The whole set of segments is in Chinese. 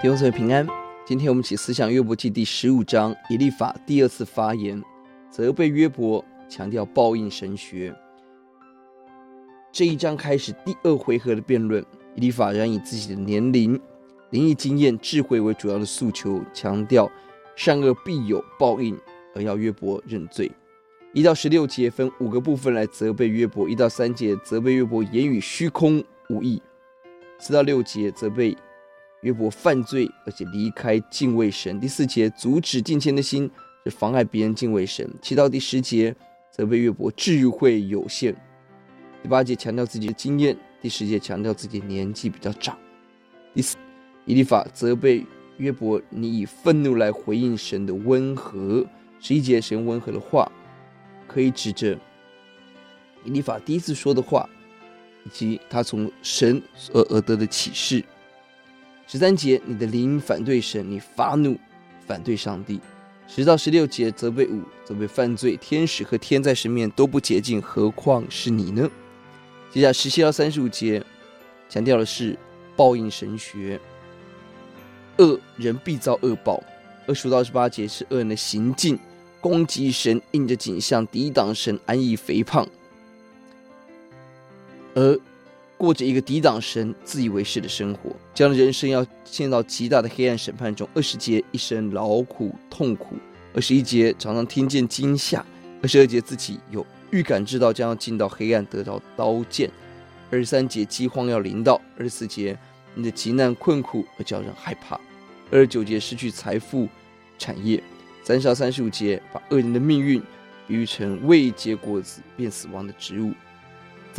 弟兄姊妹平安，今天我们起思想约伯记第十五章，以利法第二次发言，责备约伯，强调报应神学。这一章开始第二回合的辩论，以利法仍以自己的年龄、灵异经验、智慧为主要的诉求，强调善恶必有报应，而要约伯认罪。一到十六节分五个部分来责备约伯，一到三节责备约伯言语虚空无益，四到六节责备。约伯犯罪，而且离开敬畏神。第四节阻止敬虔的心，是妨碍别人敬畏神。七到第十节责备约伯智慧有限。第八节强调自己的经验。第十节强调自己年纪比较长。第四，以利法责备约伯，你以愤怒来回应神的温和。十一节神温和的话，可以指着以利法第一次说的话，以及他从神而而得的启示。十三节，你的灵反对神，你发怒反对上帝。十到十六节责备五，责备犯罪，天使和天在神面都不洁净，何况是你呢？接下来十七到三十五节强调的是报应神学，恶人必遭恶报。二十五到二十八节是恶人的行径，攻击神，应着景象，抵挡神，安逸肥胖，而。过着一个抵挡神、自以为是的生活，这样的人生要陷到极大的黑暗审判中。二十节一生劳苦痛苦，二十一节常常听见惊吓，二十二节自己有预感知道将要进到黑暗，得到刀剑。二十三节饥荒要临到，二十四节你的极难困苦而叫人害怕，二十九节失去财富产业，三十到三十五节把恶人的命运比喻成未结果子便死亡的植物。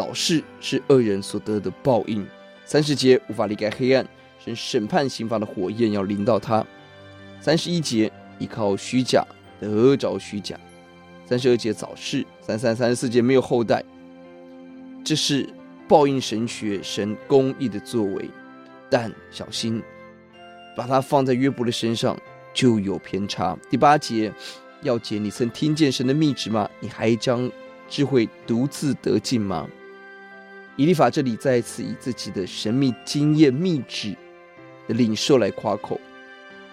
早逝是恶人所得的报应。三十节无法离开黑暗，神审判刑罚的火焰要临到他。三十一节依靠虚假得着虚假。三十二节早逝。三三三十四节没有后代。这是报应神学，神公义的作为。但小心，把它放在约伯的身上就有偏差。第八节要解，你曾听见神的密旨吗？你还将智慧独自得尽吗？以利法这里再一次以自己的神秘经验、秘旨的领受来夸口。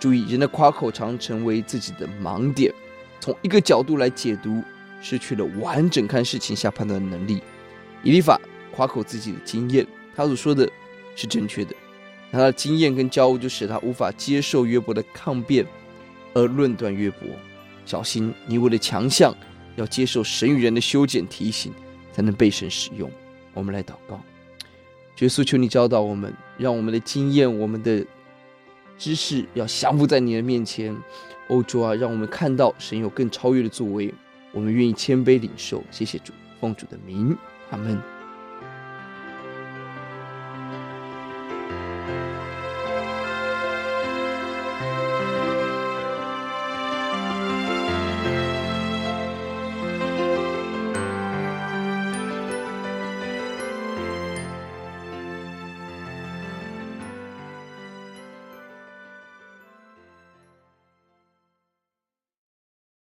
注意，人的夸口常成为自己的盲点，从一个角度来解读，失去了完整看事情、下判断的能力。以利法夸口自己的经验，他所说的是正确的，他的经验跟骄傲就使他无法接受约伯的抗辩，而论断约伯。小心，你为了强项，要接受神与人的修剪提醒，才能被神使用。我们来祷告，耶稣，求你教导我们，让我们的经验、我们的知识要降服在你的面前。欧洲啊，让我们看到神有更超越的作为，我们愿意谦卑领受。谢谢主，奉主的名，阿门。